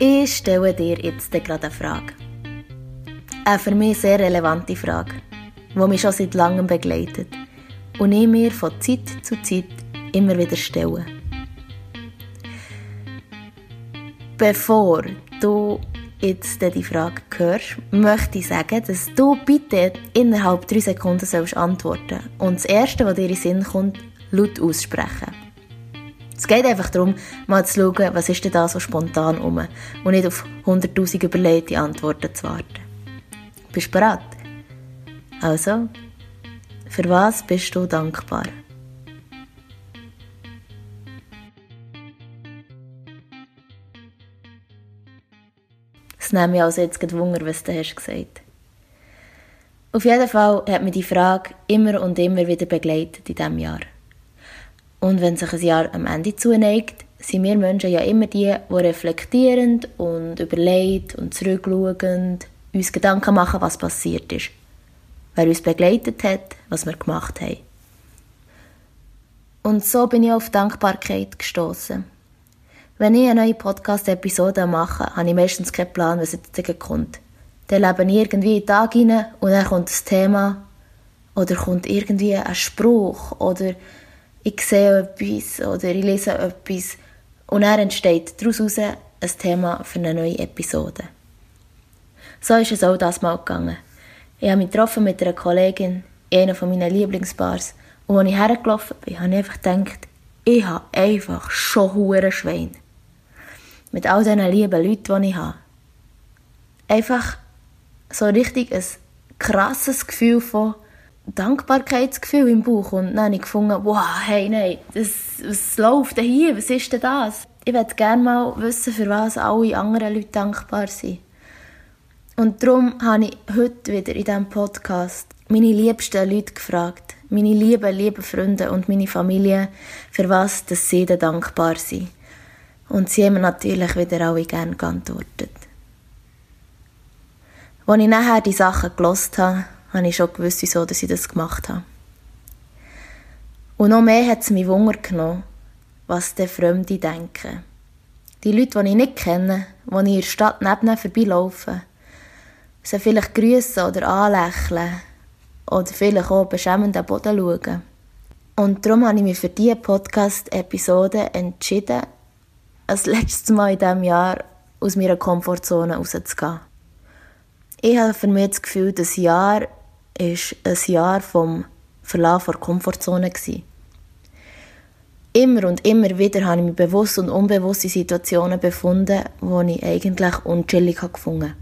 Ich stelle dir jetzt gerade eine Frage. Eine für mich sehr relevante Frage, die mich schon seit langem begleitet und ich mir von Zeit zu Zeit immer wieder stelle. Bevor du jetzt die Frage hörst, möchte ich sagen, dass du bitte innerhalb drei Sekunden sollst antworten und das Erste, was dir in den Sinn kommt, laut aussprechen. Es geht einfach darum, mal zu schauen, was ist denn da so spontan um und nicht auf 100'000 überlegte Antworten zu warten. Bist du bereit? Also, für was bist du dankbar? Es nimmt mich also jetzt Wunder, was du hast gesagt Auf jeden Fall hat mich die Frage immer und immer wieder begleitet in diesem Jahr. Und wenn sich ein Jahr am Ende zuneigt, sind wir Menschen ja immer die, die reflektierend und überlegt und zurückschauend uns Gedanken machen, was passiert ist. Wer uns begleitet hat, was wir gemacht haben. Und so bin ich auf Dankbarkeit gestoßen. Wenn ich eine neue Podcast-Episode mache, habe ich meistens keinen Plan, was jetzt kommt. Dann lebe ich irgendwie in den Tag hinein und dann kommt das Thema oder kommt irgendwie ein Spruch oder ich sehe etwas oder ich lese etwas und dann entsteht daraus ein Thema für eine neue Episode. So ist es auch das Mal gegangen. Ich habe mich getroffen mit einer Kollegin in einer meiner Lieblingsbars und als ich hergelaufen bin, habe ich einfach gedacht, ich habe einfach schon hure Schwein. Mit all diesen lieben Leuten, die ich habe. Einfach so richtig ein krasses Gefühl von Dankbarkeitsgefühl im Bauch und dann habe ich gefunden, wow, hey, nein, das, was läuft denn hier, was ist denn das? Ich würde gerne mal wissen, für was alle anderen Leute dankbar sind. Und darum habe ich heute wieder in diesem Podcast meine liebsten Leute gefragt, meine lieben, lieben Freunde und meine Familie, für was dass sie denn dankbar sind. Und sie haben mir natürlich wieder alle gerne geantwortet. Als ich nachher die Sachen gelost habe, habe ich schon gewusst, wieso dass ich das gemacht habe. Und noch mehr hat es mich Wunder genommen, was die Fremde denken. Die Leute, die ich nicht kenne, die in der Stadt neben vorbeilaufen, sie vielleicht grüßen oder anlächeln oder vielleicht auch beschämend am Boden schauen. Und darum habe ich mich für diese Podcast-Episode entschieden, das letzte Mal in diesem Jahr aus meiner Komfortzone rauszugehen. Ich habe für mich das Gefühl, das Jahr ist ein Jahr vom Verlassen der Komfortzone. Immer und immer wieder habe ich mich bewusst und unbewusst in Situationen befunden, wo ich eigentlich unchillig gefunden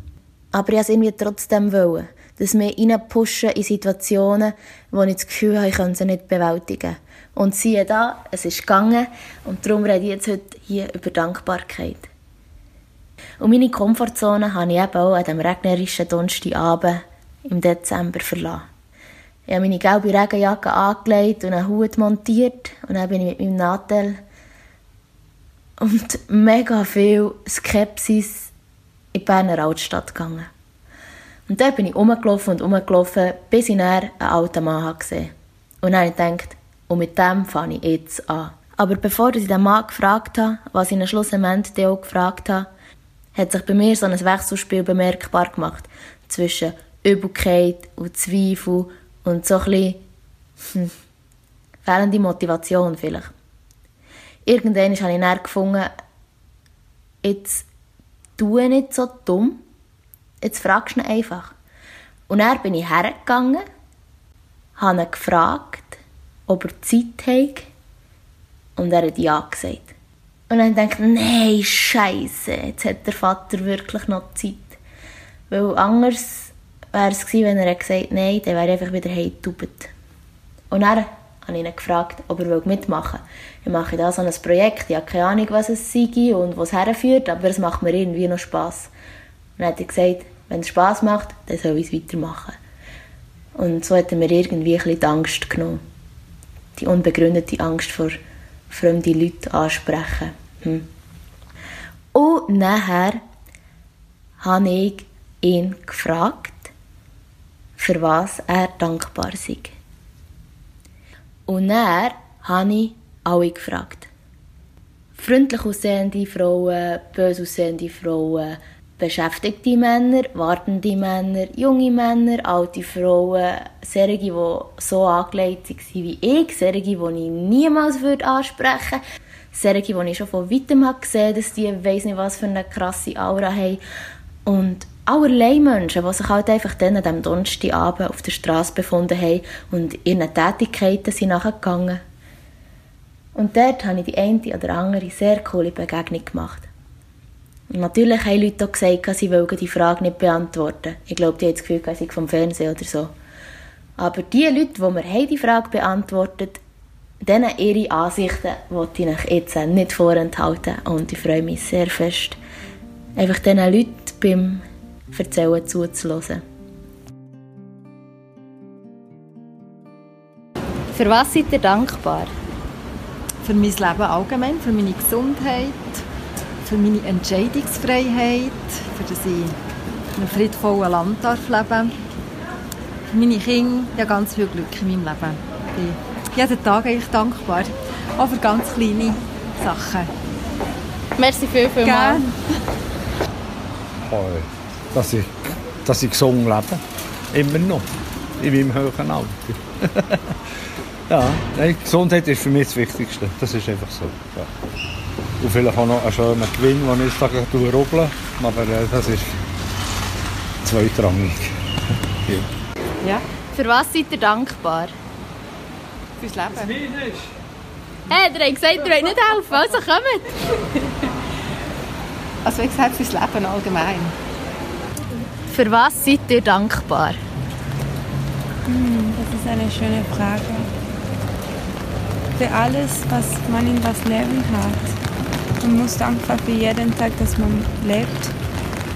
Aber ich wollte es irgendwie trotzdem wollen, dass wir reinpushen in Situationen, wo ich das Gefühl habe, ich könnte sie nicht bewältigen. Und siehe da, es ist gegangen und darum rede ich jetzt heute hier über Dankbarkeit. Und meine Komfortzone habe ich eben auch an diesem regnerischen Donnerstagabend im Dezember verlassen. Ich habe meine gelbe Regenjacke angelegt und einen Hut montiert und dann bin ich mit meinem Nadel und mega viel Skepsis in die Berner Altstadt gegangen. Und dort bin ich rumgelaufen und rumgelaufen, bis ich dann einen alten Mann gesehen. Und dann habe ich und mit dem fange ich jetzt an. Aber bevor ich den Mann gefragt habe, was ich am Schluss auch gefragt habe, hat sich bei mir so ein Wechselspiel bemerkbar gemacht zwischen Übelkeit und Zweifel und so ein bisschen hm, fehlende Motivation vielleicht. Irgendwann habe ich dann gefunden, jetzt tue nicht so dumm, jetzt fragst du ihn einfach. Und dann bin ich hergegangen, habe ihn gefragt, ob er Zeit hat und er hat ja gesagt. Und dann denke ich, nein, Scheiße, jetzt hat der Vater wirklich noch Zeit. Weil anders wäre es gewesen, wenn er gesagt hätte, nein, dann wäre ich einfach wieder heimgetaubt. Und dann habe ich ihn gefragt, ob er mitmachen will. Ich mache da so ein Projekt, ich habe keine Ahnung, was es sei und wo es herführt, aber es macht mir irgendwie noch Spass. Und dann hat er gesagt, wenn es Spass macht, dann soll ich es weitermachen. Und so hat er mir irgendwie ein bisschen die Angst genommen. Die unbegründete Angst vor fremde Leute ansprechen. Hm. Und nachher habe ich ihn gefragt, für was er dankbar sei. Und er habe ich alle gefragt. freundlich aussehende Frauen, böse aussehende Frauen, beschäftigte Männer, wartende Männer, junge Männer, alte Frauen, solche, die so angelegt waren wie ich, solche, die ich niemals ansprechen würde, solche, die ich schon von weitem gesehen habe, dass die weiss nicht was für eine krasse Aura haben. Und allerlei Menschen, die sich halt einfach dann an diesem Donnerstagabend auf der Straße befunden haben und ihren Tätigkeiten sind nachgegangen. Und dort habe ich die eine oder andere sehr coole Begegnung gemacht. Und natürlich haben Leute auch gesagt, sie wollten die Frage nicht beantworten. Ich glaube, die haben das Gefühl, sie sind vom Fernsehen oder so. Aber die Leute, die mir die Frage beantwortet denen ihre Ansichten wollte ich jetzt nicht vorenthalten. Und ich freue mich sehr fest, einfach diesen Leuten beim Erzählen zuzuhören. Für was seid ihr dankbar? Für mein Leben allgemein, für meine Gesundheit, für meine Entscheidungsfreiheit, für das ich in einem friedvollen Land darf leben Für meine Kinder, ja ganz viel Glück in meinem Leben. Ich bin jeden Tag eigentlich dankbar, auch für ganz kleine Sachen. Merci viel, viel Gerne. Dass ich, dass ich gesund lebe. Immer noch. In meinem höheren Alter. ja, nein, Gesundheit ist für mich das Wichtigste. Das ist einfach so. Ja. Und vielleicht auch noch einen schönen Gewinn, den ich jetzt rubbeln Aber äh, das ist zweitrangig. ja. ja. Für was seid ihr dankbar? Fürs Leben. Hey, ihr habt gesagt, ihr wollt nicht helfen, also kommt. also wie gesagt, fürs Leben allgemein. Für was seid ihr dankbar? Hm, das ist eine schöne Frage. Für alles, was man in das Leben hat. Man muss dankbar für jeden Tag, dass man lebt,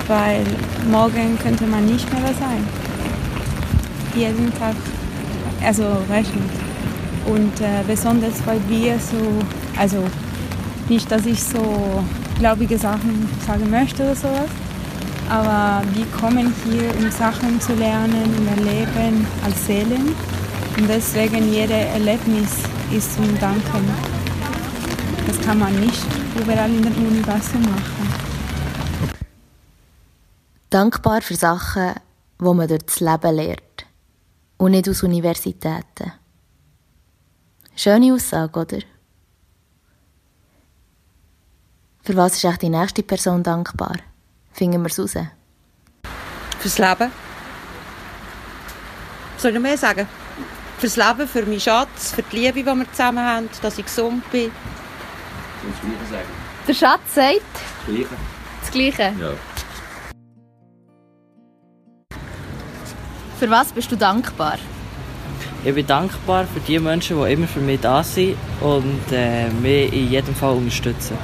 weil morgen könnte man nicht mehr da sein. Jeden Tag, also du. Und äh, besonders, weil wir so, also nicht, dass ich so glaubige Sachen sagen möchte oder sowas, aber wir kommen hier, um Sachen zu lernen und erleben als Seelen. Und deswegen jedes Erlebnis ist zum Danken. Das kann man nicht überall in dem Universum machen. Dankbar für Sachen, die man durch das Leben lernt. Und nicht aus Universitäten. Schöne Aussage, oder? Für was ist echt die nächste Person dankbar? Finden wir es raus. Fürs Leben. soll ich noch mehr sagen? Fürs Leben, für meinen Schatz, für die Liebe, die wir zusammen haben, dass ich gesund bin. Das Gleiche sagen. Der Schatz sagt Das Gleiche? das Gleiche. Ja. Für was bist du dankbar? Ich bin dankbar für die Menschen, die immer für mich da sind und äh, mich in jedem Fall unterstützen.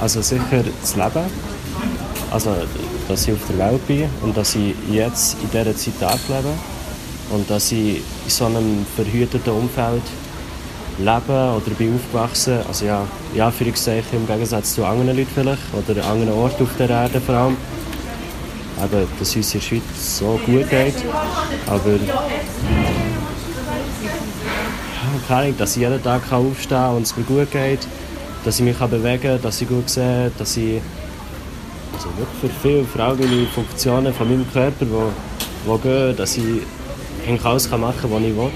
Also sicher das Leben. Also, dass ich auf der Welt bin und dass ich jetzt in dieser Zeit leben und dass ich in so einem verhüteten Umfeld lebe oder bin aufgewachsen. Also ja, in Anführungszeichen im Gegensatz zu anderen Leuten vielleicht oder an anderen Orten auf der Erde vor allem. Eben, dass es uns in der Schweiz so gut geht. Aber ja, keine Ahnung, dass ich jeden Tag aufstehen kann und es mir gut geht dass ich mich bewegen kann, dass ich gut sehe, dass ich also wirklich für viele, vor allem meine Funktionen von meinem Körper, die, die gehen, dass ich eigentlich alles machen kann, was ich will.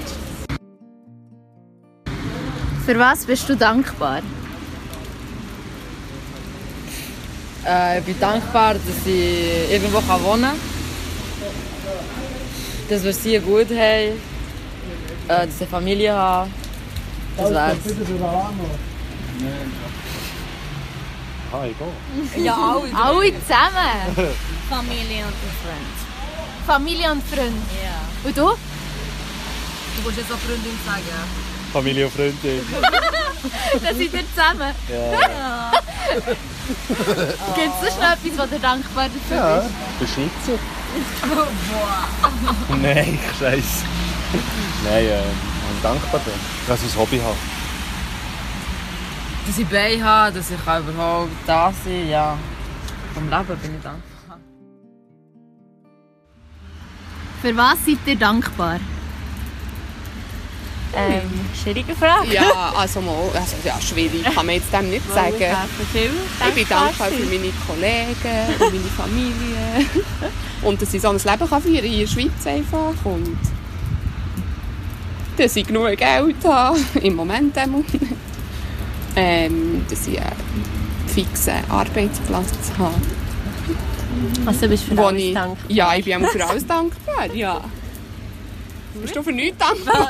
Für was bist du dankbar? Äh, ich bin dankbar, dass ich irgendwo wohnen kann. Dass wir es hier gut haben. Äh, dass ich eine Familie habe. Das wär's. Ah, egal. Ja, alle. alle zusammen. Familie und Freund. Familie und Freund. Ja. Und du? Du musst jetzt auch Freundin sagen. Familie und Freundin. da seid ihr zusammen. Ja. Gibt es sonst noch etwas, was du dankbar dafür Ja, bist? Beschnitzer. Nein, scheiße. Nein, äh, ich bin dankbar bin, dass ich ein Hobby habe. Dass ich Beine habe, dass ich überhaupt da sein ja. Vom Leben bin ich dankbar. Für was seid ihr dankbar? Ähm, schwierige Frage. Ja, also mal, also ja, schwierig kann man jetzt dem nicht sagen. ich bin dankbar für meine Kollegen und meine Familie. Und dass ich so ein Leben kann führen in der Schweiz einfach. Und dass ich genug Geld habe, im Moment einmal. Ähm, dass ich einen fixen Arbeitsplatz habe. Also du bist für Wo alles ich, dankbar. Ja, ich bin für alles dankbar, ja. Bist du für nichts dankbar?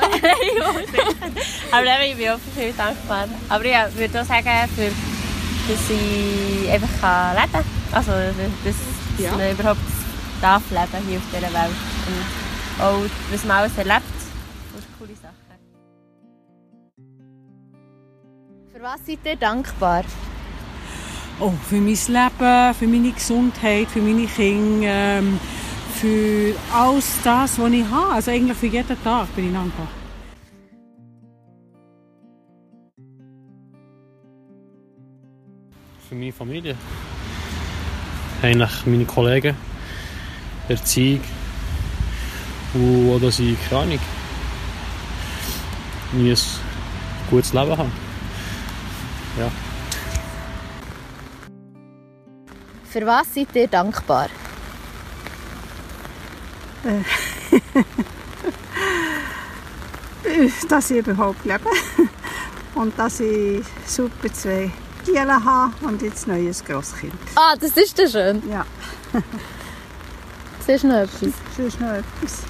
Aber eben, ich bin auch für viel dankbar. Aber ich würde auch sagen, für, dass ich einfach leben kann. Also, dass, dass Ja. man überhaupt darf leben hier auf dieser Welt. Und auch, was man alles erlebt. Das ist eine coole Sache. Für was seid ihr dankbar? Oh, für mein Leben, für meine Gesundheit, für meine Kinder, ähm, für alles das, was ich habe. Also eigentlich für jeden Tag bin ich dankbar. Für meine Familie. Eigentlich meine Kollegen, Erziehung und auch, dass ich, keine Ahnung, ein gutes Leben habe. Ja. Für was seid ihr dankbar? dass ich überhaupt lebe und dass ich super zwei Kielen habe und jetzt ein neues Grosskind. Ah, das ist ja schön. Ja. Das ist noch etwas. Das ist noch etwas.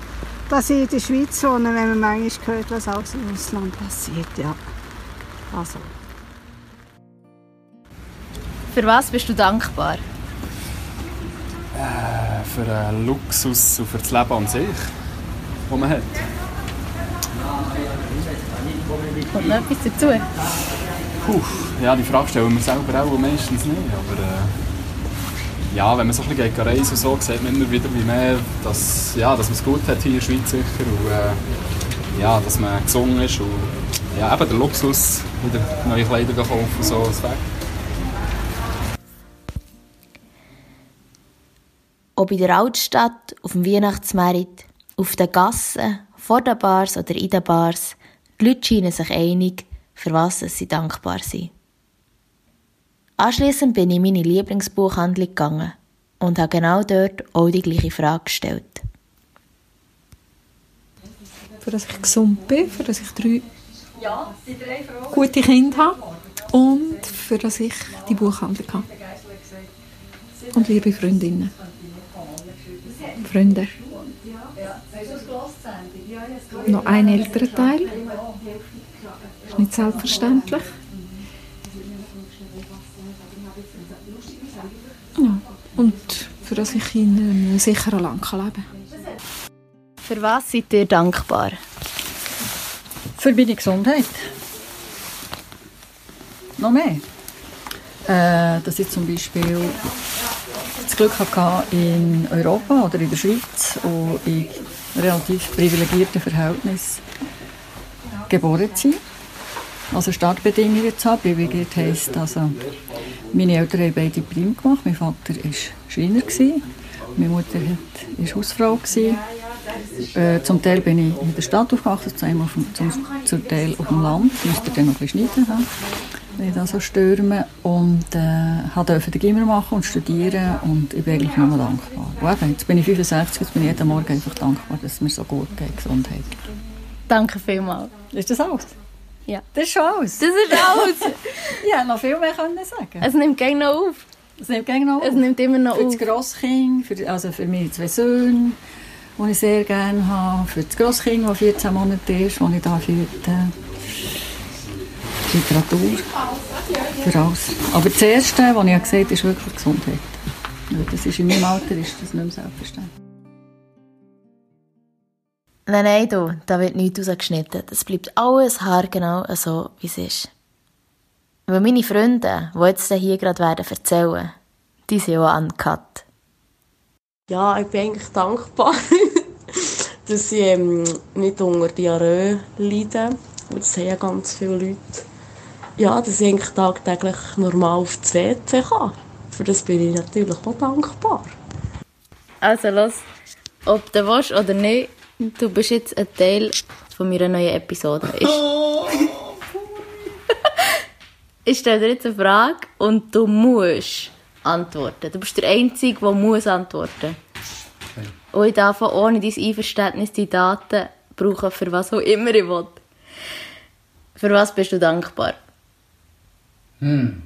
Dass ich in der Schweiz wohne, wenn man manchmal hört, was alles im Ausland passiert. Ja. Also. Für was bist du dankbar? Äh, für den Luxus und für das Leben an sich, das man hat. Kommt noch etwas dazu? Puh, ja, die Frage stellen wir selber auch meistens nicht. Aber äh, ja, wenn man so ein bisschen reisen und so, sieht man immer wieder, wie mehr, dass, ja, dass man es gut hat hier in der Schweiz sicher. Und äh, ja, dass man gesungen ist. Und ja, eben der Luxus, wieder neue Kleider kaufen und so, das weg. Ob in der Altstadt, auf dem Weihnachtsmarkt, auf den Gassen, vor den Bars oder in den Bars, die Leute scheinen sich einig, für was sie dankbar sind. Anschliessend bin ich in meine Lieblingsbuchhandlung gegangen und habe genau dort auch die gleiche Frage gestellt. für dass ich gesund bin, für dass ich drei gute Kinder habe und für dass ich die Buchhandlung habe. Und liebe Freundinnen. Freunde. Noch ein älterer Teil. Ist nicht selbstverständlich. Ja. Und für dass ich in einem sicheren Land kann leben kann. Für was seid ihr dankbar? Für meine Gesundheit. Noch mehr. Äh, dass ich zum Beispiel das Glück hatte, in Europa oder in der Schweiz und in relativ privilegierten Verhältnissen geboren zu sein. Also Startbedingungen zu haben. Privilegiert heisst, also meine Eltern haben beide Prim gemacht. Mein Vater war Schreiner. Meine Mutter war Hausfrau. Äh, zum Teil bin ich in der Stadt aufgewachsen, zum, zum, Teil auf dem Land. Ich musste dann noch ein bisschen schneiden, wenn ich da so stürme. Und äh, durfte den Gimmer machen und studieren und ich bin eigentlich nur dankbar. Und eben, jetzt bin ich 65, jetzt bin ich jeden Morgen einfach dankbar, dass es mir so gut geht, Gesundheit. Danke vielmals. Ist das alles? Ja. Das ist schon alles. Das ist alles. ich hätte noch viel mehr können sagen Es nimmt gerne noch auf. Es nimmt gerne noch auf. Es nimmt immer noch für auf. das Grosskind, für, also für meine zwei Söhne, die ich sehr gerne habe, für das Grosskind, das 14 Monate ist, das ich da für die Literatur, für alles. Aber das Erste, was ich gesagt habe, ist wirklich Gesundheit. Das ist in meinem Alter ist das nicht mehr selbstverständlich. Nein, nein, du, da wird nichts rausgeschnitten. Das bleibt alles haargenau so, wie es ist. Weil meine Freunde, die jetzt hier gerade werden erzählen, die sind auch uncut. Ja, ich bin eigentlich dankbar, dass ich ähm, nicht unter Diarrhoe leide. Und Das haben ja ganz viele Leute. Ja, dass ich eigentlich tagtäglich normal auf das WC kann. Für das bin ich natürlich auch dankbar. Also los, ob du willst oder nicht, Du bist jetzt ein Teil von meiner neuen Episode. Ich, ich stelle dir jetzt eine Frage und du musst antworten. Du bist der Einzige, der muss antworten. Und ich darf auch ohne dein Einverständnis die Daten brauchen, für was auch immer ich will. Für was bist du dankbar? Hm.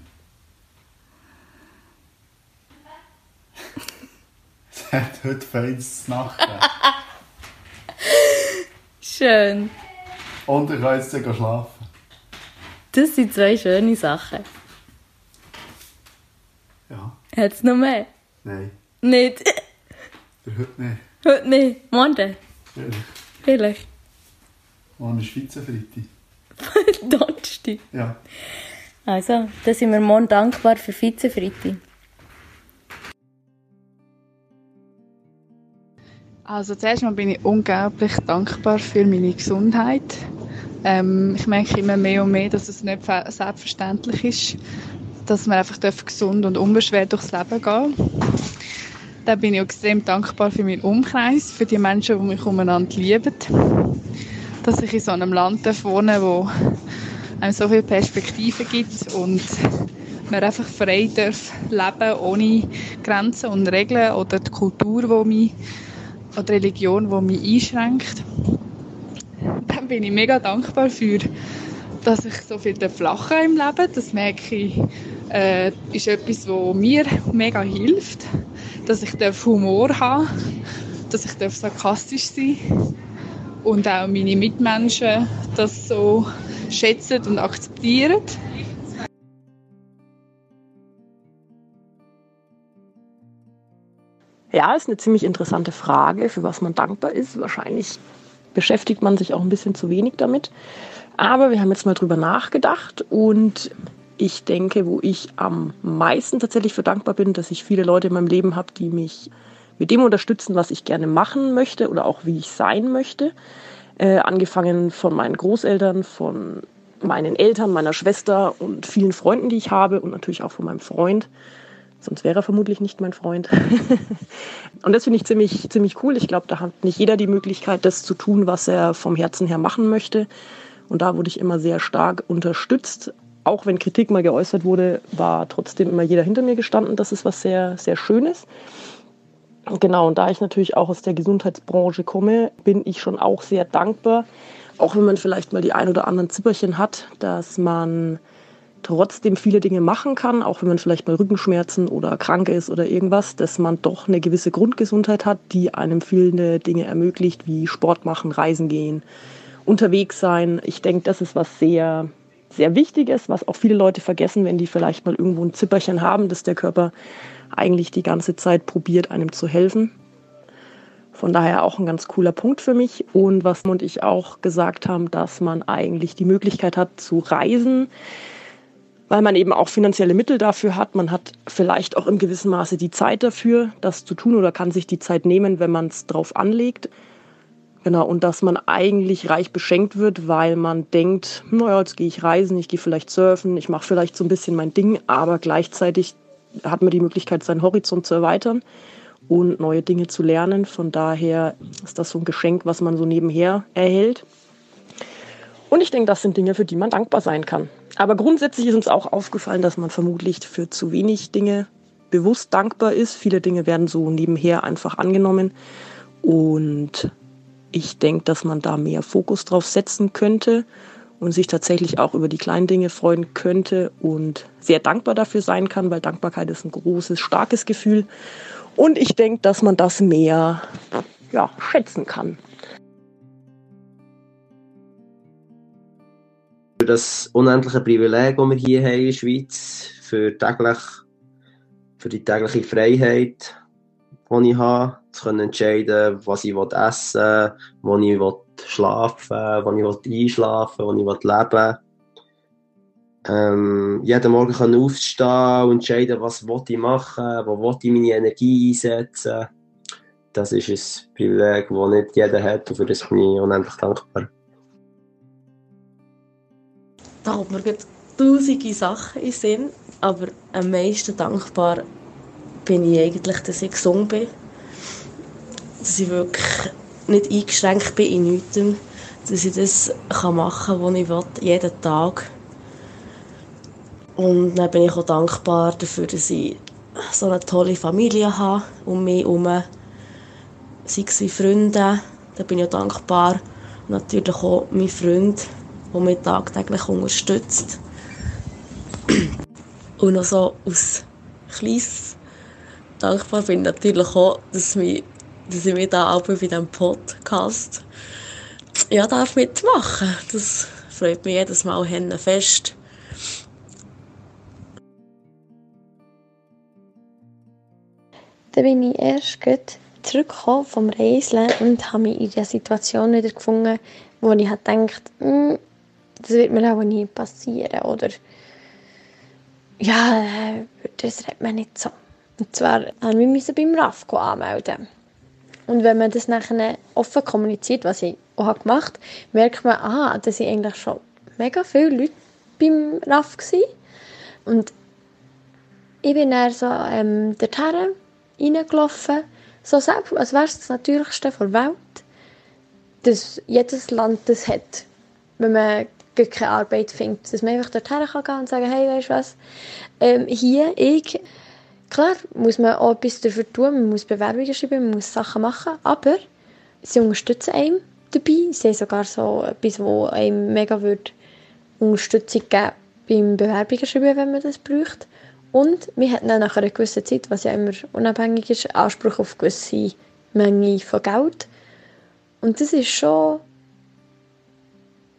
Es hat heute feines Nacht. Schön. Und ich kann jetzt dann schlafen. Das sind zwei schöne Sachen. Ja. Hat es noch mehr? Nein, Nicht. heute nicht. Heute nicht. Morgen. Ehrlich. Vielleicht. Morgen ist Vizefreitag. Donnerstag. Ja. Also, da sind wir morgen dankbar für Vizefreitag. Also zuerst mal bin ich unglaublich dankbar für meine Gesundheit. Ähm, ich merke immer mehr und mehr, dass es nicht selbstverständlich ist, dass man einfach darf gesund und unbeschwert durchs Leben gehen Dann bin ich extrem dankbar für meinen Umkreis, für die Menschen, die mich umeinander lieben. Dass ich in so einem Land darf wohnen wo einem so viele Perspektiven gibt und man einfach frei darf leben ohne Grenzen und Regeln oder die Kultur, die mich oder die Religion, die mich einschränkt. Dann bin ich mega dankbar für, dass ich so viel lachen im Leben. Das merke ich, äh, ist etwas, was mir mega hilft. Dass ich darf Humor haben dass ich darf sarkastisch sein und auch meine Mitmenschen das so schätzen und akzeptieren. Ja, ist eine ziemlich interessante Frage, für was man dankbar ist. Wahrscheinlich beschäftigt man sich auch ein bisschen zu wenig damit. Aber wir haben jetzt mal drüber nachgedacht und ich denke, wo ich am meisten tatsächlich für dankbar bin, dass ich viele Leute in meinem Leben habe, die mich mit dem unterstützen, was ich gerne machen möchte oder auch wie ich sein möchte. Äh, angefangen von meinen Großeltern, von meinen Eltern, meiner Schwester und vielen Freunden, die ich habe und natürlich auch von meinem Freund. Sonst wäre er vermutlich nicht mein Freund. und das finde ich ziemlich, ziemlich cool. Ich glaube, da hat nicht jeder die Möglichkeit, das zu tun, was er vom Herzen her machen möchte. Und da wurde ich immer sehr stark unterstützt. Auch wenn Kritik mal geäußert wurde, war trotzdem immer jeder hinter mir gestanden. Das ist was sehr, sehr Schönes. Genau, und da ich natürlich auch aus der Gesundheitsbranche komme, bin ich schon auch sehr dankbar, auch wenn man vielleicht mal die ein oder anderen Zipperchen hat, dass man trotzdem viele Dinge machen kann, auch wenn man vielleicht mal Rückenschmerzen oder krank ist oder irgendwas, dass man doch eine gewisse Grundgesundheit hat, die einem viele Dinge ermöglicht, wie Sport machen, reisen gehen, unterwegs sein. Ich denke, das ist was sehr, sehr Wichtiges, was auch viele Leute vergessen, wenn die vielleicht mal irgendwo ein Zipperchen haben, dass der Körper eigentlich die ganze Zeit probiert, einem zu helfen. Von daher auch ein ganz cooler Punkt für mich. Und was und ich auch gesagt haben, dass man eigentlich die Möglichkeit hat zu reisen, weil man eben auch finanzielle Mittel dafür hat. Man hat vielleicht auch im gewissen Maße die Zeit dafür, das zu tun oder kann sich die Zeit nehmen, wenn man es drauf anlegt. Genau, und dass man eigentlich reich beschenkt wird, weil man denkt, naja, jetzt gehe ich reisen, ich gehe vielleicht surfen, ich mache vielleicht so ein bisschen mein Ding, aber gleichzeitig hat man die Möglichkeit, seinen Horizont zu erweitern und neue Dinge zu lernen. Von daher ist das so ein Geschenk, was man so nebenher erhält. Und ich denke, das sind Dinge, für die man dankbar sein kann. Aber grundsätzlich ist uns auch aufgefallen, dass man vermutlich für zu wenig Dinge bewusst dankbar ist. Viele Dinge werden so nebenher einfach angenommen. Und ich denke, dass man da mehr Fokus drauf setzen könnte und sich tatsächlich auch über die kleinen Dinge freuen könnte und sehr dankbar dafür sein kann, weil Dankbarkeit ist ein großes, starkes Gefühl. Und ich denke, dass man das mehr ja, schätzen kann. Für das unendliche Privileg, das wir hier haben in der Schweiz, für, täglich, für die tägliche Freiheit, die ich habe, zu können entscheiden, was ich essen will, wo ich schlafen wo ich einschlafen will, wo ich leben. Ähm, jeden Morgen können aufstehen und entscheiden, was ich machen will, wo ich meine Energie einsetzen Das ist ein Privileg, das nicht jeder hat und für das bin ich unendlich dankbar. Da kommt mir tausende Sachen in Sinn, aber am meisten dankbar bin ich eigentlich, dass ich gesund bin. Dass ich wirklich nicht eingeschränkt bin in nichts, dass ich das machen kann, was ich will, jeden Tag. Und dann bin ich auch dankbar dafür, dass ich so eine tolle Familie habe um mich herum. Sei es Freunde, da bin ich auch dankbar. Und natürlich auch mein Freund, der mich tagtäglich unterstützt. Und noch so aus Kleines dankbar bin ich natürlich auch, dass, mich, dass ich da auch bei diesem Podcast ja, darf mitmachen. Das freut mich jedes Mal fest. Dann bin ich erst zurückgekommen vom Reiseln und habe mich in der Situation wieder gefunden, wo ich halt gedacht hm, das wird mir auch nie passieren oder ja, das redet man nicht so. Und zwar musste ich mich beim RAF anmelden. Und wenn man das nachher offen kommuniziert, was ich auch gemacht habe, merkt man, ah, da sind eigentlich schon mega viele Leute beim RAF gewesen. Und ich bin dann so ähm, dorthin reingelaufen, so selbst, als wäre es das Natürlichste der Welt, dass jedes Land das hat, wenn man keine Arbeit findet, dass man einfach dorthin kann gehen und sagen, hey, weißt du was, ähm, hier, ich, klar muss man auch etwas dafür tun, man muss Bewerbungen schreiben, man muss Sachen machen, aber sie unterstützen einen dabei, sie haben sogar so etwas, wo einem mega würde Unterstützung geben beim Bewerbungen schreiben, wenn man das braucht. Und wir hatten dann nach einer gewissen Zeit, was ja immer unabhängig ist, Anspruch auf eine gewisse Menge von Geld. Und das ist schon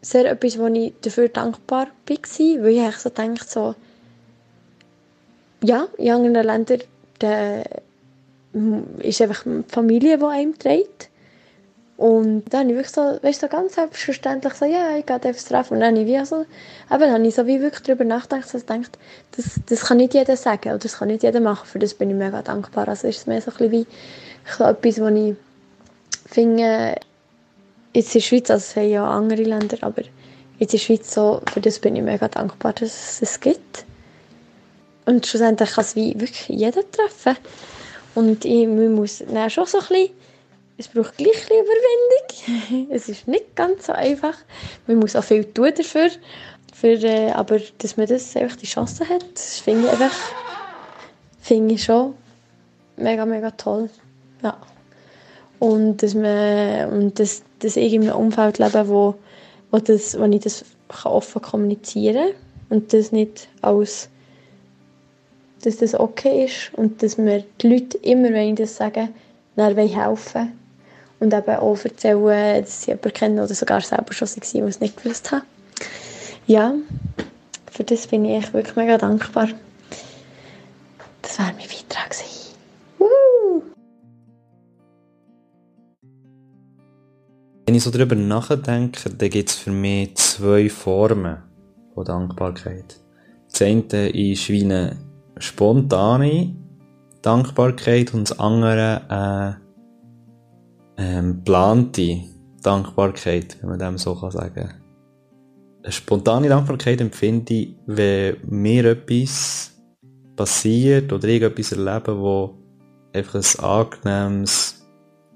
sehr etwas, wo ich dafür dankbar war, weil ich so denke, so, ja, in anderen Ländern da ist einfach die Familie, die einem trägt. Und dann habe ich wirklich so, weißt, so ganz selbstverständlich so, ja, ich gehe aufs Treffen. Und dann habe ich so, eben, habe ich so wie wirklich darüber nachgedacht, dass ich dachte, das, das kann nicht jeder sagen oder das kann nicht jeder machen. Für das bin ich mega dankbar. Also ist es mehr so ein bisschen wie etwas, wo ich finde, jetzt in der Schweiz, also es haben ja andere Länder, aber jetzt in der Schweiz so, für das bin ich mega dankbar, dass es es gibt. Und schlussendlich kann es wie wirklich jeder treffen. Und ich, muss dann schon so ein bisschen es braucht gleich ein Überwindung. es ist nicht ganz so einfach. Man muss auch viel tun dafür. Für, äh, aber dass man das einfach die Chance hat, finde ich einfach finde ich schon mega, mega toll. Ja. Und dass, man, und dass, dass ich in einem Umfeld lebe, wo, wo, das, wo ich das offen kommunizieren kann und das nicht als dass das okay ist und dass mir die Leute immer, wenn ich das sage, dann helfen und eben auch erzählen, dass sie jemanden kennen oder sogar selber schon waren, es nicht gewusst haben. Ja, für das bin ich wirklich mega dankbar. Das war mein Beitrag gewesen. Wenn ich so darüber nachdenke, dann gibt es für mich zwei Formen von Dankbarkeit. Das eine ist wie eine spontane Dankbarkeit und das andere äh, ähm, plante Dankbarkeit, wenn man dem so kann sagen Eine spontane Dankbarkeit empfinde ich, wenn mir etwas passiert oder ich etwas erlebe, wo einfach ein angenehmes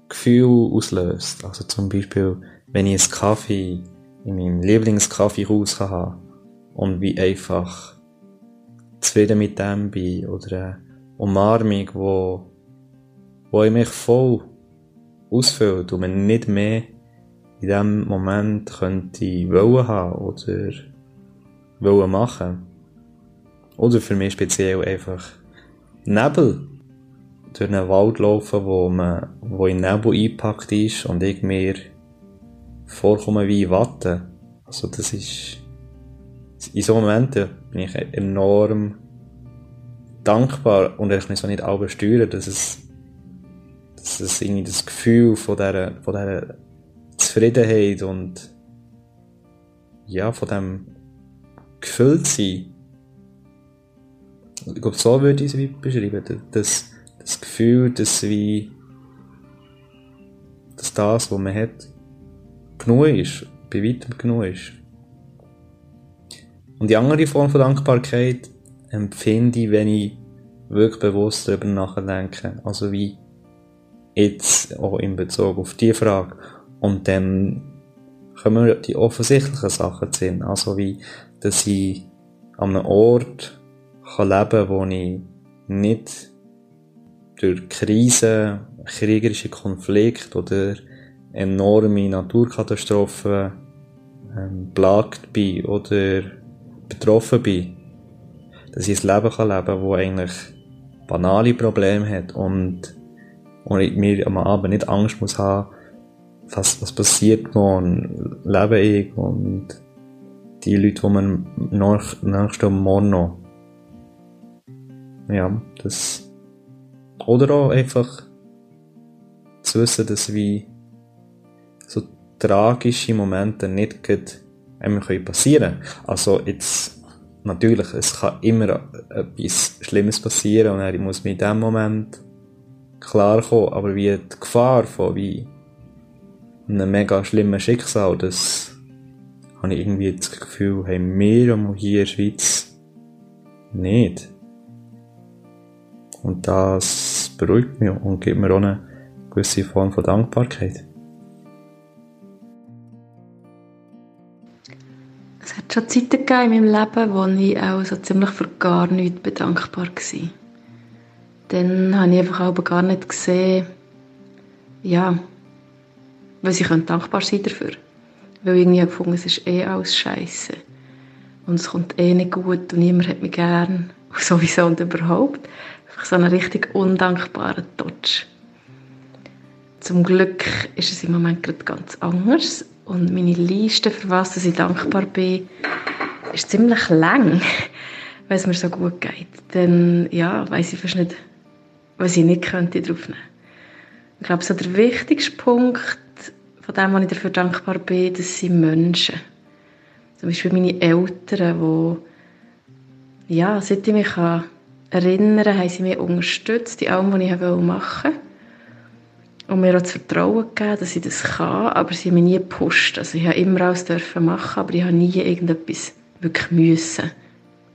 Gefühl auslöst. Also zum Beispiel, wenn ich einen Kaffee in meinem Lieblingskaffeehaus habe und wie einfach zufrieden mit dem bin oder eine Umarmung, wo, wo ich mich voll ausfüllt und man nicht mehr in diesem Moment könnte wollen haben oder wollen machen. Oder für mich speziell einfach Nebel durch einen Wald laufen, wo man, wo in Nebel eingepackt ist und ich mir vorkomme wie Watte. Also das ist, in so Momenten bin ich enorm dankbar und ich muss auch nicht alle steuern, dass es das, das, irgendwie das Gefühl von dieser, von dieser Zufriedenheit und ja, von dem gefüllt sein. Ich glaube, so würde ich es beschreiben. Das, das Gefühl, dass wie, dass das, was man hat, genug ist, bei weitem genug ist. Und die andere Form von Dankbarkeit empfinde ich, wenn ich wirklich bewusst darüber nachdenke. Also wie Jetzt auch in Bezug auf die Frage. Und dann kommen die offensichtlichen Sachen zu sehen. Also wie, dass ich an einem Ort kann leben kann, wo ich nicht durch Krisen, kriegerische Konflikte oder enorme Naturkatastrophen ähm, plagt bin oder betroffen bin, dass ich ein Leben kann leben kann, das eigentlich banale Probleme hat und, und ich mir am Abend nicht Angst muss haben, was, was passiert morgen, lebe ich und die Leute, die man nach, nächsten Morgen noch. Ja, das, oder auch einfach zu wissen, dass wie so tragische Momente nicht einem passieren können. Also jetzt, natürlich, es kann immer etwas Schlimmes passieren und ich muss mir in dem Moment klarkommen, aber wie die Gefahr von wie einem mega schlimmen Schicksal, das habe ich irgendwie das Gefühl, haben wir hier in der Schweiz nicht. Und das beruhigt mich und gibt mir auch eine gewisse Form von Dankbarkeit. Es hat schon Zeiten gegeben in meinem Leben, wo ich auch so ziemlich für gar nichts bedankbar war. Dann habe ich einfach auch gar nicht gesehen, ja, was ich dankbar sein dafür. Weil ich irgendwie gefunden es ist eh alles Scheiße. Und es kommt eh nicht gut und niemand hat mich gern. sowieso und überhaupt. Einfach so einen richtig undankbaren Touch. Zum Glück ist es im Moment gerade ganz anders und meine Liste, für was ich dankbar bin, ist ziemlich lang, weil es mir so gut geht. Dann ja, weiß ich fast nicht, was ich nicht könnte drauf nehmen. Ich glaube, so der wichtigste Punkt von dem, was ich dafür dankbar bin, das sind Menschen. Zum Beispiel meine Eltern, die, ja, seit ich mich erinnern kann, haben sie mich unterstützt in allem, was ich machen wollte und mir auch das Vertrauen gegeben, dass ich das kann, aber sie haben mich nie gepusht. Also ich habe immer alles dürfen machen, aber ich habe nie irgendetwas wirklich müssen.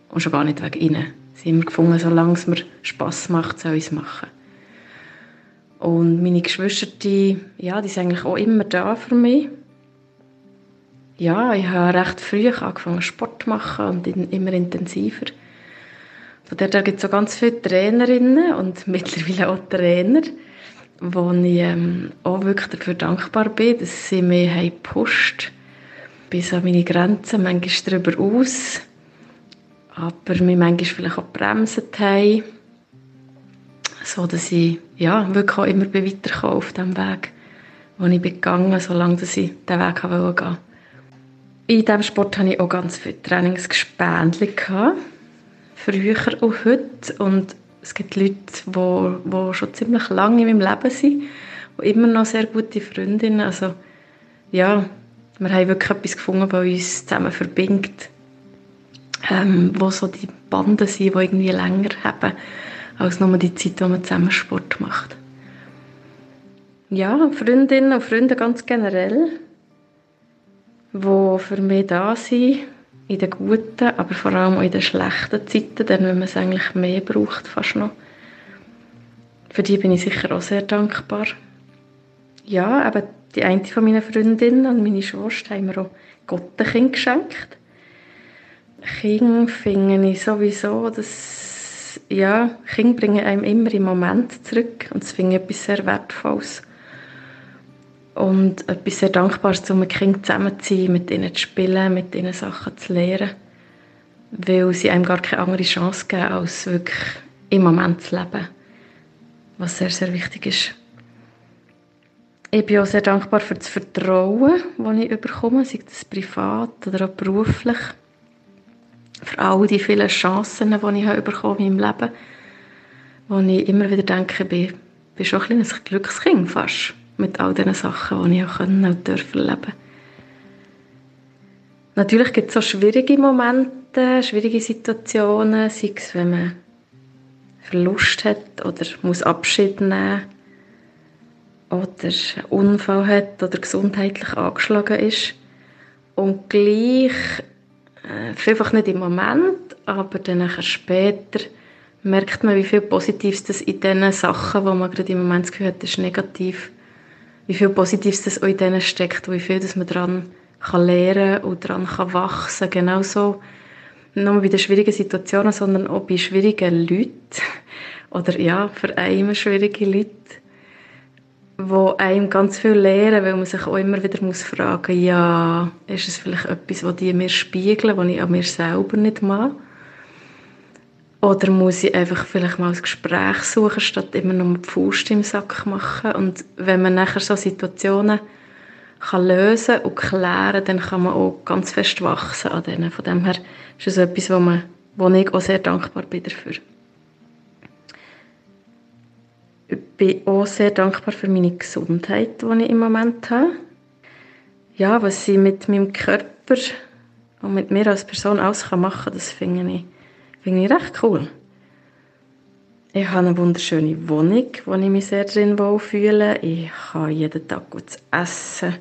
Und schon gar nicht wegen ihnen. Sie haben immer gefunden, solange es mir Spass macht, soll ich es machen. Und meine Geschwister, die, ja, die sind eigentlich auch immer da für mich. Ja, ich habe recht früh angefangen Sport zu machen und immer intensiver. Von der gibt es auch ganz viele Trainerinnen und mittlerweile auch Trainer, wo ich ähm, auch wirklich dafür dankbar bin, dass sie mich haben gepusht bis an meine Grenzen, manchmal darüber aus, aber mich manchmal vielleicht auch bremsen haben, so dass ich ja, wirklich auch immer weiterkomme auf dem Weg, den ich bin gegangen solange ich diesen Weg gehen. Wollte. In diesem Sport hatte ich auch ganz viele Trainingsgespendli, früher und heute, und es gibt Leute, die, die schon ziemlich lange in meinem Leben sind, die immer noch sehr gute Freundinnen. Also, ja, wir haben wirklich etwas gefunden, was uns zusammen verbindet. Ähm, wo so die Banden sind, die irgendwie länger haben, als nur die Zeit, wo man zusammen Sport macht. Ja, Freundinnen und Freunde ganz generell, die für mich da sind, in den guten, aber vor allem auch in den schlechten Zeiten, dann wenn man es eigentlich mehr braucht, fast noch. Für die bin ich sicher auch sehr dankbar. Ja, aber die eine von meinen Freundinnen und meine Schwester haben mir auch Gottenkind geschenkt. Kinder finde ich sowieso, dass ja, Kinder bringen einem immer im Moment zurück und das finde ich etwas sehr Wertvolles und etwas sehr Dankbares, um mit Kindern zusammen zu sein, mit ihnen zu spielen, mit ihnen Sachen zu lernen, weil sie einem gar keine andere Chance geben, als wirklich im Moment zu leben, was sehr, sehr wichtig ist. Ich bin auch sehr dankbar für das Vertrauen, das ich bekomme, sei das privat oder auch beruflich. Für all die vielen Chancen, die ich habe in meinem Leben, wo ich immer wieder denke, ich bin, schon ein, ein Glückskind fast mit all diesen Sachen, die ich auch können und dürfen leben Natürlich gibt es auch schwierige Momente, schwierige Situationen, sei es, wenn man Verlust hat oder muss Abschied nehmen oder einen Unfall hat oder gesundheitlich angeschlagen ist. Und gleich, äh, einfach nicht im Moment, aber dann später merkt man, wie viel Positives das in diesen Sachen, wo man gerade im Moment das Gefühl hat, ist wie viel Positives das auch in denen steckt, wie viel das man daran kann lernen und daran kann wachsen. Genauso nicht nur bei den schwierigen Situationen, sondern auch bei schwierigen Leuten. Oder ja, für einen schwierige Leute, wo einem ganz viel lernen, weil man sich auch immer wieder muss fragen, ja, ist es vielleicht etwas, was die mir spiegeln, was ich an mir selber nicht mache? Oder muss ich einfach vielleicht mal ein Gespräch suchen, statt immer nur die Faust im Sack machen? Und wenn man nachher so Situationen kann lösen und klären, dann kann man auch ganz fest wachsen an denen. Von dem her ist es etwas, wo, man, wo ich auch sehr dankbar bin dafür. Ich bin auch sehr dankbar für meine Gesundheit, die ich im Moment habe. Ja, was ich mit meinem Körper und mit mir als Person alles machen kann, das finde ich, finde ich recht cool. Ich habe eine wunderschöne Wohnung, wo ich mich sehr drin wohlfühle. Ich habe jeden Tag gut essen.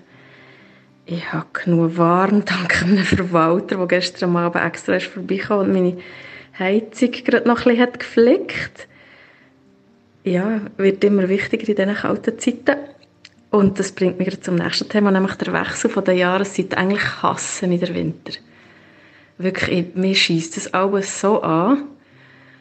Ich habe genug warm, dank einem Verwalter, der gestern Abend extra ist vorbeigekommen und meine Heizung gerade noch ein bisschen geflickt Ja, wird immer wichtiger in diesen kalten Zeiten. Und das bringt mich zum nächsten Thema, nämlich der Wechsel der Jahreszeit. Eigentlich hassen in der Winter. Wirklich, mir schießt das alles so an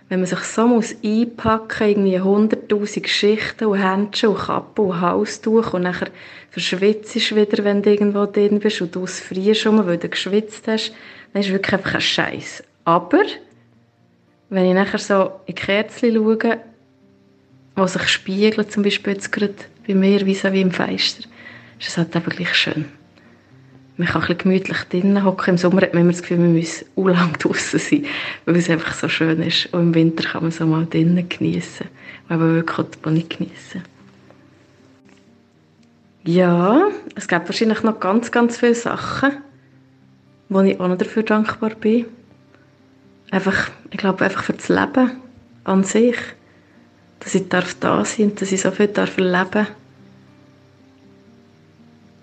wenn man sich so muss einpacken irgendwie 100'000 Geschichten und Händchen und Kappen und Halstuch und nachher verschwitzt du wieder, wenn du irgendwo drin bist und du frierst schon, weil du geschwitzt hast, dann ist wirklich einfach ein Scheiß. Aber, wenn ich nachher so in die Kerzen schaue, die sich spiegeln, zum Beispiel jetzt gerade bei mir, wie so wie im Fenster, ist es halt einfach gleich schön man kann ein gemütlich drinnen hocken. Im Sommer hat man immer das Gefühl, man muss u lang draußen sein, weil es einfach so schön ist. Und im Winter kann man so mal drinnen genießen, man wirklich die nicht genießen. Ja, es gibt wahrscheinlich noch ganz, ganz viele Sachen, wo ich auch noch dafür dankbar bin. Einfach, ich glaube, einfach für das Leben an sich. Dass ich darf da sein, dass ich so viel darf erleben.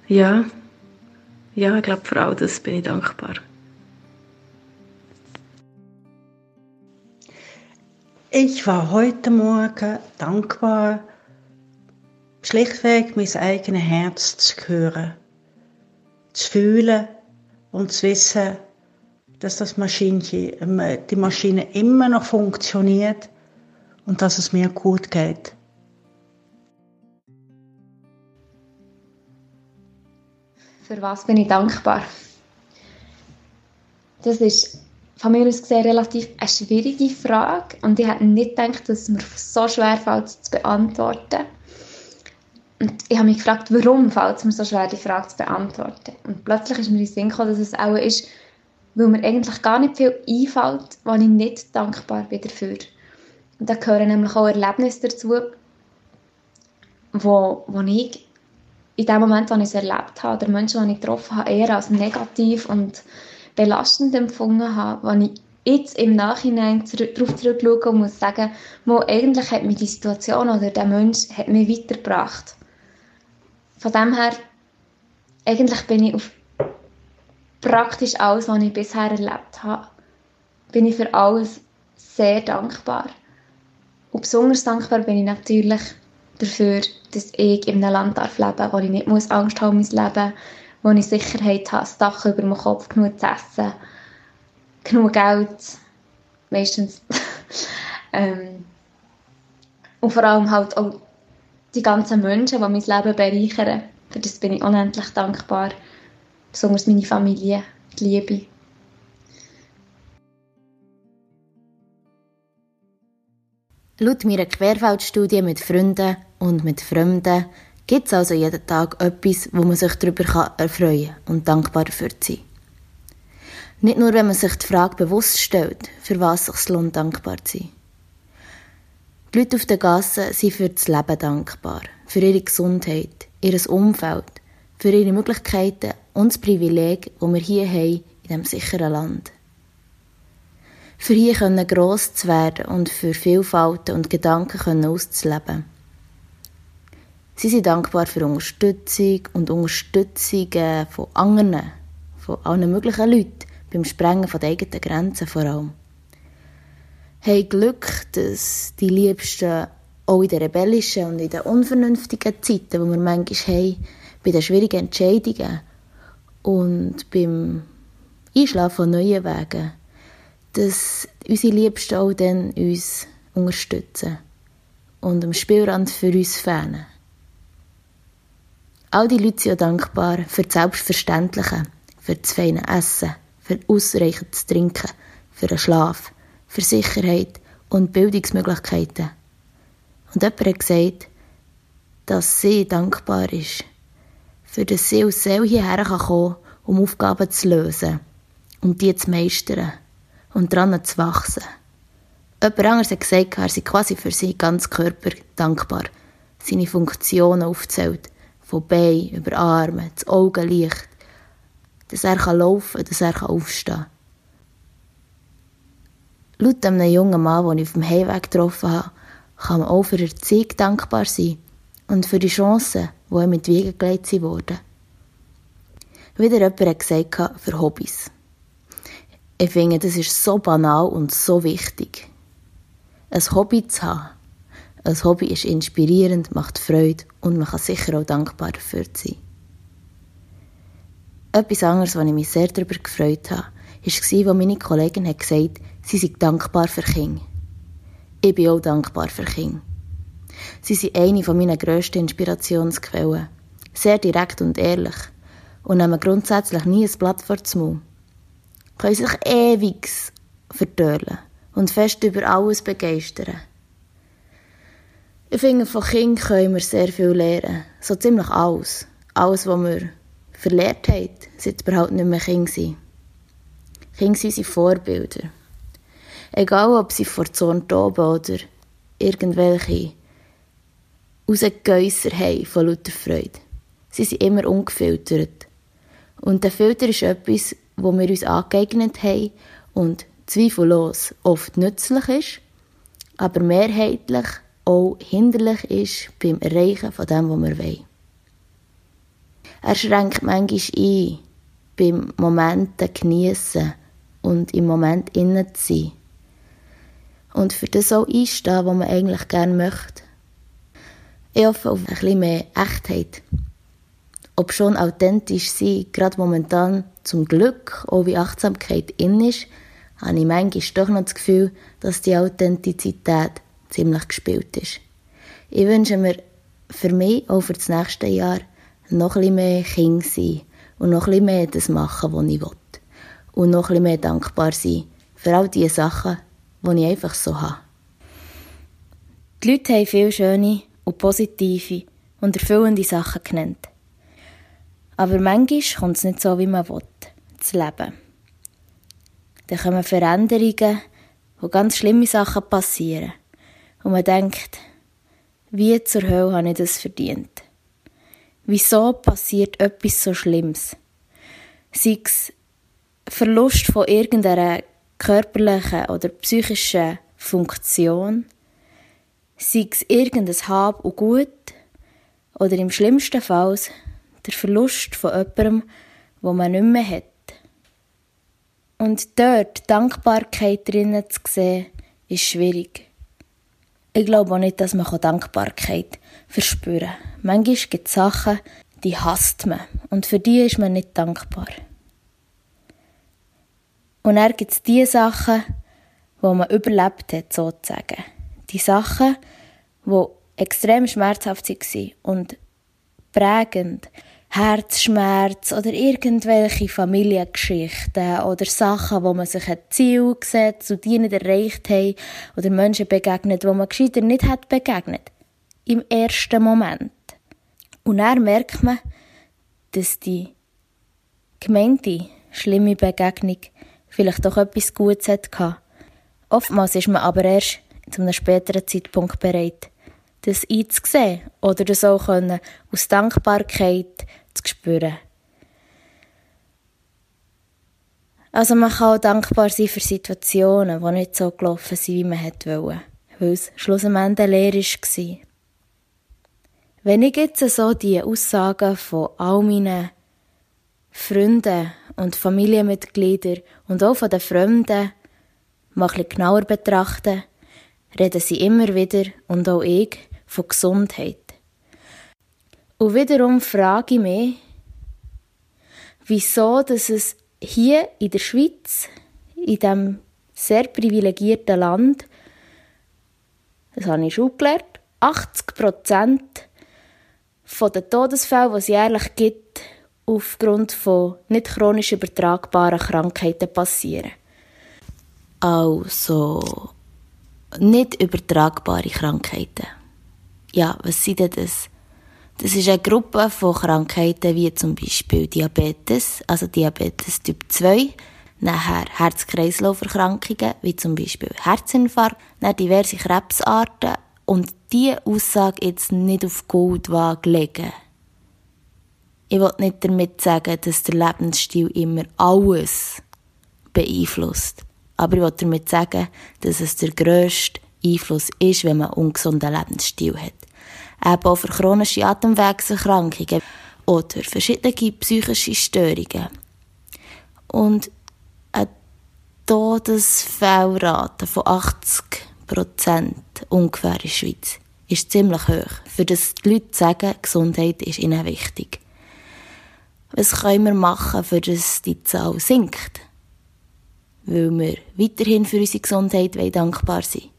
Ja, ja, ich glaube, für all das bin ich dankbar. Ich war heute Morgen dankbar, schlichtweg mein eigenes Herz zu hören, zu fühlen und zu wissen, dass das Maschinchen, die Maschine immer noch funktioniert und dass es mir gut geht. Für was bin ich dankbar? Das ist von mir aus gesehen relativ eine schwierige Frage und ich hätte nicht gedacht, dass es mir so schwer fällt, zu beantworten. Und ich habe mich gefragt, warum fällt es mir so schwer, die Frage zu beantworten. Und plötzlich ist mir in den Sinn gekommen, dass es auch ist, weil mir eigentlich gar nicht viel einfällt, wo ich nicht dankbar bin dafür. Und da gehören nämlich auch Erlebnisse dazu, wo, wo ich in dem Moment, als ich es erlebt habe, oder Menschen, die ich getroffen habe, eher als negativ und belastend empfunden habe, wenn ich jetzt im Nachhinein darauf zurückschaue und muss sagen, wo eigentlich hat mich die Situation oder der Mensch hat mich weitergebracht. Von dem her, eigentlich bin ich auf praktisch alles, was ich bisher erlebt habe, bin ich für alles sehr dankbar. Und besonders dankbar bin ich natürlich dafür, dass ich in einem Land darf leben darf, wo ich nicht muss Angst habe mein Leben, wo ich Sicherheit habe, Dach über dem Kopf, genug zu essen, genug Geld, meistens. ähm, und vor allem halt auch die ganzen Menschen, die mein Leben bereichern. Für das bin ich unendlich dankbar. Besonders meine Familie, die Liebe. Laut meiner Querfeldstudie mit Freunden und mit Fremden gibt es also jeden Tag etwas, wo man sich darüber erfreuen kann und dankbar dafür sein. Nicht nur, wenn man sich die Frage bewusst stellt, für was sich lohnt, dankbar zu sein. Die Leute auf der Gasse sind für das Leben dankbar, für ihre Gesundheit, ihr Umfeld, für ihre Möglichkeiten und das Privileg, das wir hier haben in diesem sicheren Land für hier können gross zu werden und für Vielfalt und Gedanken können auszuleben. Sie sind dankbar für Unterstützung und Unterstützungen von anderen, von allen möglichen Leuten, beim Sprengen der eigenen Grenzen vor allem. haben Glück, dass die Liebsten auch in den rebellischen und in den unvernünftigen Zeiten, die wir manchmal haben, bei den schwierigen Entscheidungen und beim Einschlafen von neuen Wegen, dass unsere Liebsten auch dann uns unterstützen und am Spielrand für uns fehlen. All die Leute sind auch dankbar für das Selbstverständliche, für das feine Essen, für ausreichendes Trinken, für den Schlaf, für Sicherheit und Bildungsmöglichkeiten. Und jemand hat gesagt, dass sie dankbar ist, für das sie aus Seele hierher kommen kann, um Aufgaben zu lösen und die zu meistern und daran zu wachsen. Jemand anderes hat gesagt, er sei quasi für seinen ganzen Körper dankbar, seine Funktionen aufzählt, von Bein über Arme, das Augenlicht, dass er laufen kann, dass er aufstehen kann. Laut einem jungen Mann, den ich auf dem Heimweg getroffen habe, kann man auch für Erziehung dankbar sein und für die Chancen, die ihm mit Wege gelegt wurden. Wieder jemand hat gesagt, für Hobbys. Ich finde, das ist so banal und so wichtig. Ein Hobby zu haben. Ein Hobby ist inspirierend, macht Freude und man kann sicher auch dankbar dafür sein. Etwas anderes, was ich mich sehr darüber gefreut habe, war, als meine Kollegin hat gesagt sie sei dankbar für Kinder. Ich bin auch dankbar für Kinder. Sie sind eine meiner grössten Inspirationsquellen. Sehr direkt und ehrlich. Und nehmen grundsätzlich nie ein Blatt vor den Mund. Können sich ewig verdörlen und fest über alles begeistern. Ich finde, von Kindern können wir sehr viel lernen. So ziemlich alles. Alles, was wir verlehrt haben, seit überhaupt nicht mehr Kinder sind. Kinder sind Vorbilder. Egal, ob sie vor Zorn toben oder irgendwelche Rausgeäusser haben von lauter Freude. Sie sind immer ungefiltert. Und der Filter ist etwas, wo wir uns angeeignet haben und zweifellos oft nützlich ist, aber mehrheitlich auch hinderlich ist beim Erreichen von dem, was wir wollen. Er schränkt manchmal ein, beim Momenten geniessen und im Moment innen zu sein und für das auch einstehen, was man eigentlich gerne möchte. Ich hoffe auf ein bisschen mehr Echtheit. Ob schon authentisch sein, gerade momentan zum Glück, auch wie Achtsamkeit in ist, habe ich manchmal doch noch das Gefühl, dass die Authentizität ziemlich gespielt ist. Ich wünsche mir für mich auch für das nächste Jahr noch ein mehr Kind sein und noch ein mehr das machen, was ich will. Und noch ein mehr dankbar sein für all diese Sachen, die ich einfach so habe. Die Leute haben viele schöne und positive und erfüllende Sachen genannt. Aber manchmal kommt es nicht so, wie man will, das Leben. Dann kommen Veränderungen, wo ganz schlimme Sachen passieren. Und man denkt, wie zur Hölle habe ich das verdient? Wieso passiert etwas so Schlimmes? Sei es Verlust von irgendeiner körperlichen oder psychischen Funktion, sei es irgendein Hab und Gut oder im schlimmsten Fall der Verlust von jemandem, wo man nicht mehr hat. Und dort Dankbarkeit drinnen zu sehen, ist schwierig. Ich glaube auch nicht, dass man Dankbarkeit verspüren kann. Manchmal gibt es Sachen, die hasst man. Und für die ist man nicht dankbar. Und dann gibt es die Sachen, wo man überlebt hat, sozusagen. Die Sachen, die extrem schmerzhaft waren und prägend. Herzschmerz oder irgendwelche Familiengeschichten oder Sachen, wo man sich ein Ziel gesetzt und die nicht erreicht haben oder Menschen begegnet, wo man gescheiter nicht hat begegnet. Im ersten Moment. Und dann merkt man, dass die gemeinte schlimme Begegnung vielleicht doch etwas Gutes hatte. Oftmals ist man aber erst zu einem späteren Zeitpunkt bereit, das einzusehen oder das auch können, aus Dankbarkeit zu spüren. Also man kann auch dankbar sein für Situationen, die nicht so gelaufen sind, wie man wollen, weil es schlussendlich leer war. Wenn ich jetzt so die Aussagen von all meinen Freunden und Familienmitgliedern und auch von den Fremden mal genauer betrachten, reden sie immer wieder, und auch ich, von Gesundheit. Und wiederum frage ich mich, wieso dass es hier in der Schweiz, in diesem sehr privilegierten Land, das habe ich schon gelernt, 80 Prozent der Todesfälle, die es jährlich gibt, aufgrund von nicht chronisch übertragbaren Krankheiten passieren. Also nicht übertragbare Krankheiten. Ja, was sind denn das? Das ist eine Gruppe von Krankheiten wie zum Beispiel Diabetes, also Diabetes Typ 2, nachher Herz-Kreislauf-Erkrankungen wie zum Beispiel Herzinfarkt, dann diverse Krebsarten und diese Aussage jetzt nicht auf Goldwaage legen. Ich will nicht damit sagen, dass der Lebensstil immer alles beeinflusst. Aber ich will damit sagen, dass es der grösste Einfluss ist, wenn man einen ungesunden Lebensstil hat. Eben auch für chronische Atemwegserkrankungen oder verschiedene psychische Störungen. Und eine Todesfallrate von 80 Prozent ungefähr in der Schweiz ist ziemlich hoch. Für das die Leute sagen, Gesundheit ist ihnen wichtig. Was können wir machen, für dass die Zahl sinkt? Weil wir weiterhin für unsere Gesundheit dankbar sind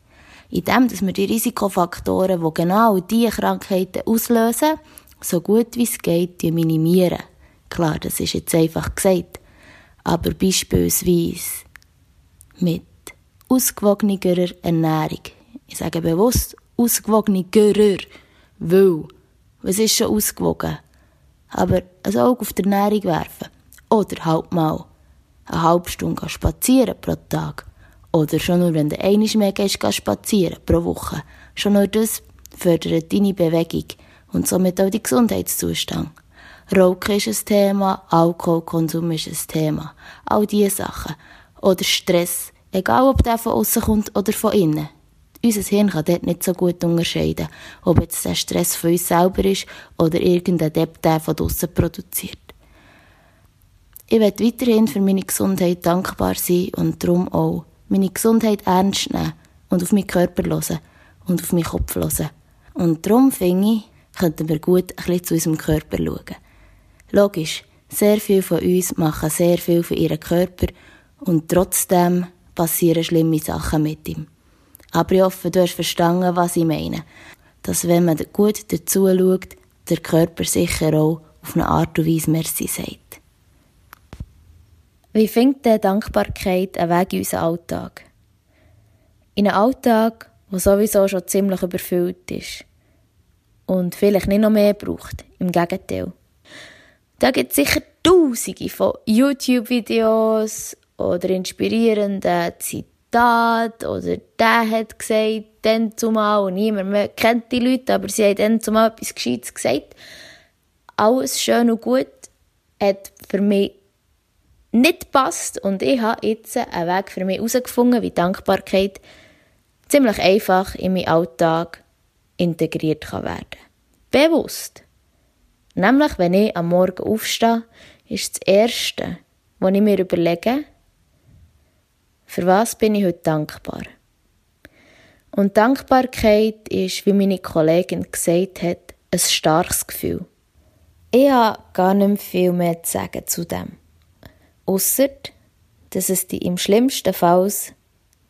indem dass wir die Risikofaktoren, die genau diese Krankheiten auslösen, so gut wie es geht, minimieren. Klar, das ist jetzt einfach gesagt. Aber beispielsweise mit ausgewogenerer Ernährung. Ich sage bewusst ausgewogenerer, weil, was ist schon ausgewogen? Aber ein Auge auf die Ernährung werfen. Oder halt mal eine halbe Stunde spazieren pro Tag. Oder schon nur, wenn du einmal mehr gehst, spazieren pro Woche. Schon nur das fördert deine Bewegung und somit auch die Gesundheitszustand. Rauchen ist ein Thema, Alkoholkonsum ist ein Thema. All diese Sachen. Oder Stress, egal ob der von außen kommt oder von innen. Unser Hirn kann dort nicht so gut unterscheiden, ob jetzt der Stress von uns selber ist oder irgendein Depp, der von außen produziert. Ich werde weiterhin für meine Gesundheit dankbar sein und darum auch meine Gesundheit ernst nehmen und auf meinen Körper hören und auf meinen Kopf hören. Und darum finde ich, könnten wir gut ein bisschen zu unserem Körper schauen. Logisch, sehr viele von uns machen sehr viel für ihren Körper und trotzdem passieren schlimme Sachen mit ihm. Aber ich hoffe, du hast verstanden, was ich meine. Dass wenn man gut dazu schaut, der Körper sicher auch auf eine Art und Weise Merci sagt. Wie findet denn Dankbarkeit einen Weg in unseren Alltag? In einen Alltag, der sowieso schon ziemlich überfüllt ist und vielleicht nicht noch mehr braucht. Im Gegenteil. Da gibt es sicher tausende von YouTube-Videos oder inspirierenden Zitaten oder der hat gesagt, dann zumal und niemand mehr kennt die Leute, aber sie haben dann zumal etwas Gescheites gesagt. Alles schön und gut hat für mich nicht passt. Und ich habe jetzt einen Weg für mich herausgefunden, wie Dankbarkeit ziemlich einfach in meinen Alltag integriert kann werden Bewusst. Nämlich, wenn ich am Morgen aufstehe, ist das Erste, was ich mir überlege, für was bin ich heute dankbar. Und Dankbarkeit ist, wie meine Kollegin gesagt hat, ein starkes Gefühl. Ich habe gar nicht viel mehr zu sagen zu dem. Ausser, dass es dich im schlimmsten Fall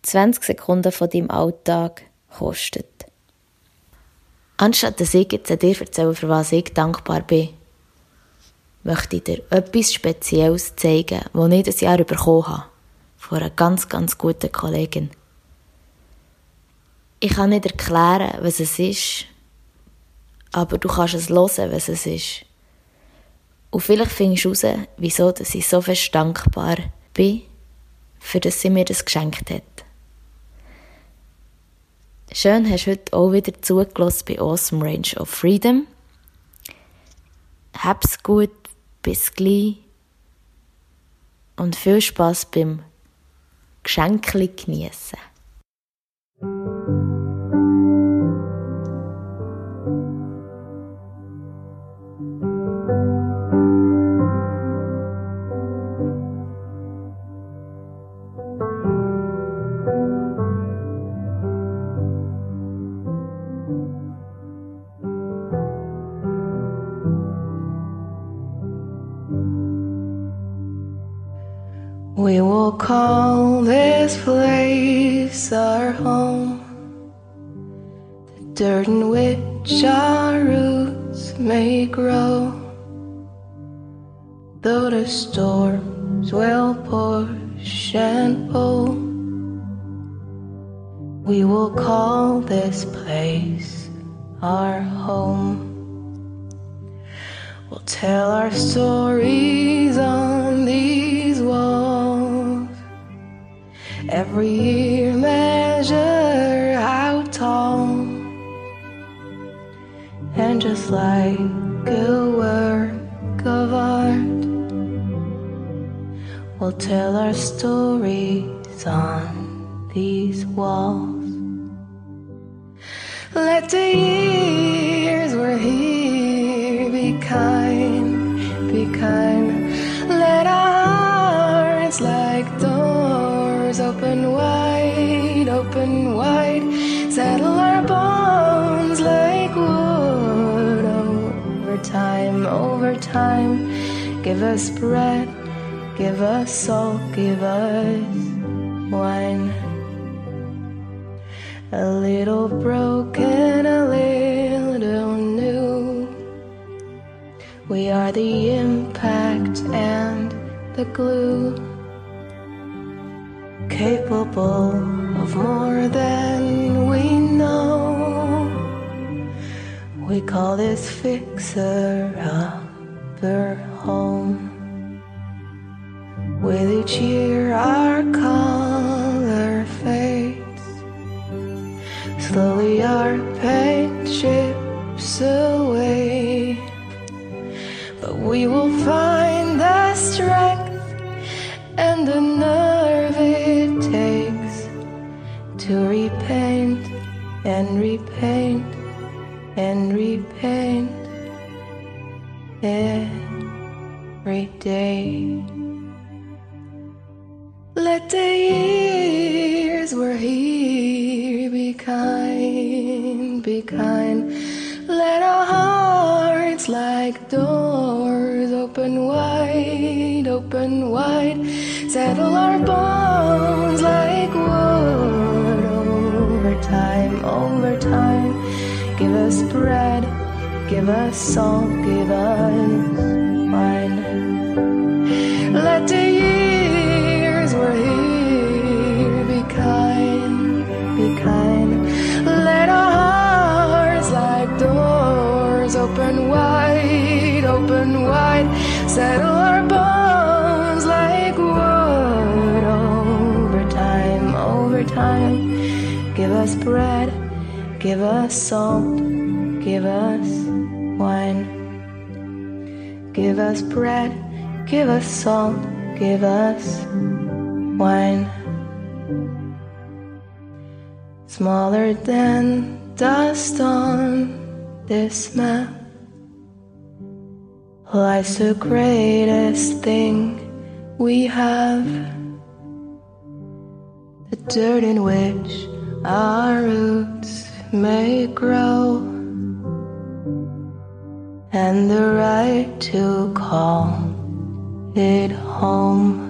20 Sekunden von deinem Alltag kostet. Anstatt dass ich jetzt dir erzähle, für was ich dankbar bin, möchte ich dir etwas Spezielles zeigen, das ich das Jahr bekommen habe. Von einer ganz, ganz guten Kollegin. Ich kann nicht erklären, was es ist, aber du kannst es hören, was es ist. Und vielleicht findest du heraus, wieso dass ich so fest dankbar bin, für dass sie mir das geschenkt hat. Schön hast du heute auch wieder zugelassen bei Awesome Range of Freedom. Hab's gut, bis gleich und viel Spaß beim Geschenkli genießen. store. Let the years we're here be kind, be kind. Let our hearts like doors open wide, open wide. Settle our bones like wood over time, over time. Give us bread, give us salt, give us wine. A little broken, a little new. We are the impact and the glue. Capable of more than we know. We call this fixer upper home. With each year, our color Slowly our paint chips away. But we will find the strength and the nerve it takes to repaint and repaint and repaint every day. Let the years we're here be kind, be kind. Let our hearts like doors open wide, open wide. Settle our bones like wood over time, over time. Give us bread, give us salt, give us us bread, give us salt, give us wine. Give us bread, give us salt, give us wine. Smaller than dust on this map lies the greatest thing we have. The dirt in which our roots may grow, and the right to call it home.